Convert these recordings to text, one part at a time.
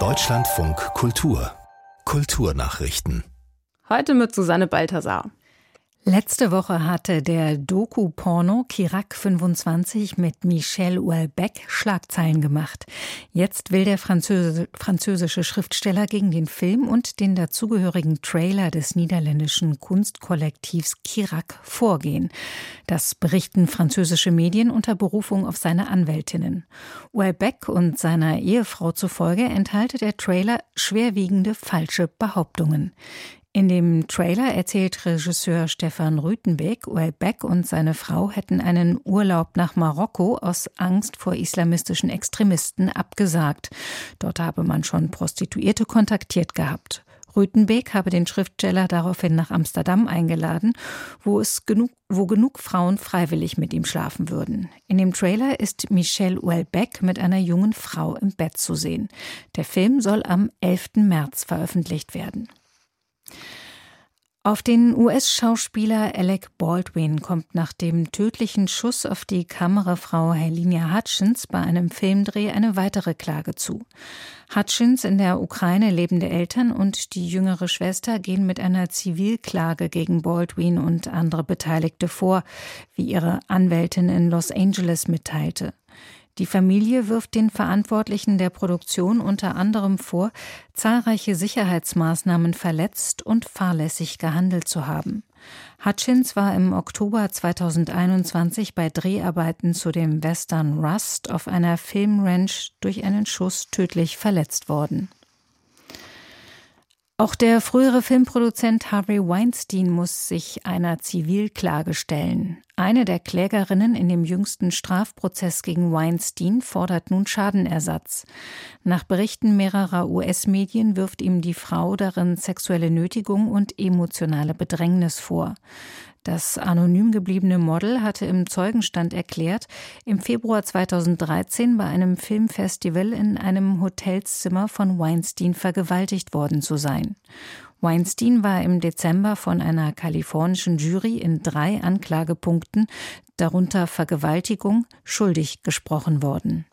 Deutschlandfunk Kultur Kulturnachrichten. Heute mit Susanne Balthasar. Letzte Woche hatte der Doku-Porno Kirak 25 mit Michel Houellebecq Schlagzeilen gemacht. Jetzt will der Französ französische Schriftsteller gegen den Film und den dazugehörigen Trailer des niederländischen Kunstkollektivs Kirak vorgehen. Das berichten französische Medien unter Berufung auf seine Anwältinnen. Houellebecq und seiner Ehefrau zufolge enthalte der Trailer schwerwiegende falsche Behauptungen. In dem Trailer erzählt Regisseur Stefan Rütenbeck, Beck und seine Frau hätten einen Urlaub nach Marokko aus Angst vor islamistischen Extremisten abgesagt. Dort habe man schon Prostituierte kontaktiert gehabt. Rütenbeek habe den Schriftsteller daraufhin nach Amsterdam eingeladen, wo es genug, wo genug Frauen freiwillig mit ihm schlafen würden. In dem Trailer ist Michelle Houellebecq mit einer jungen Frau im Bett zu sehen. Der Film soll am 11. März veröffentlicht werden. Auf den US-Schauspieler Alec Baldwin kommt nach dem tödlichen Schuss auf die Kamerafrau Helena Hutchins bei einem Filmdreh eine weitere Klage zu. Hutchins in der Ukraine lebende Eltern und die jüngere Schwester gehen mit einer Zivilklage gegen Baldwin und andere Beteiligte vor, wie ihre Anwältin in Los Angeles mitteilte. Die Familie wirft den Verantwortlichen der Produktion unter anderem vor, zahlreiche Sicherheitsmaßnahmen verletzt und fahrlässig gehandelt zu haben. Hutchins war im Oktober 2021 bei Dreharbeiten zu dem Western Rust auf einer Filmranch durch einen Schuss tödlich verletzt worden. Auch der frühere Filmproduzent Harvey Weinstein muss sich einer Zivilklage stellen. Eine der Klägerinnen in dem jüngsten Strafprozess gegen Weinstein fordert nun Schadenersatz. Nach Berichten mehrerer US-Medien wirft ihm die Frau darin sexuelle Nötigung und emotionale Bedrängnis vor. Das anonym gebliebene Model hatte im Zeugenstand erklärt, im Februar 2013 bei einem Filmfestival in einem Hotelzimmer von Weinstein vergewaltigt worden zu sein. Weinstein war im Dezember von einer kalifornischen Jury in drei Anklagepunkten, darunter Vergewaltigung, schuldig gesprochen worden.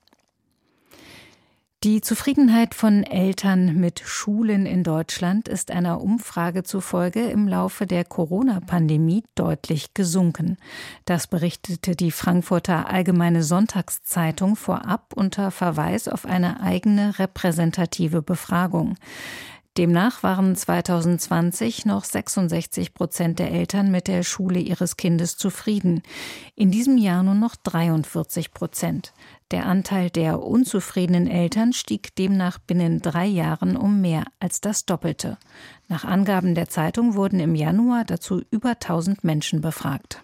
Die Zufriedenheit von Eltern mit Schulen in Deutschland ist einer Umfrage zufolge im Laufe der Corona-Pandemie deutlich gesunken. Das berichtete die Frankfurter Allgemeine Sonntagszeitung vorab unter Verweis auf eine eigene repräsentative Befragung. Demnach waren 2020 noch 66 Prozent der Eltern mit der Schule ihres Kindes zufrieden. In diesem Jahr nur noch 43 Prozent. Der Anteil der unzufriedenen Eltern stieg demnach binnen drei Jahren um mehr als das Doppelte. Nach Angaben der Zeitung wurden im Januar dazu über 1000 Menschen befragt.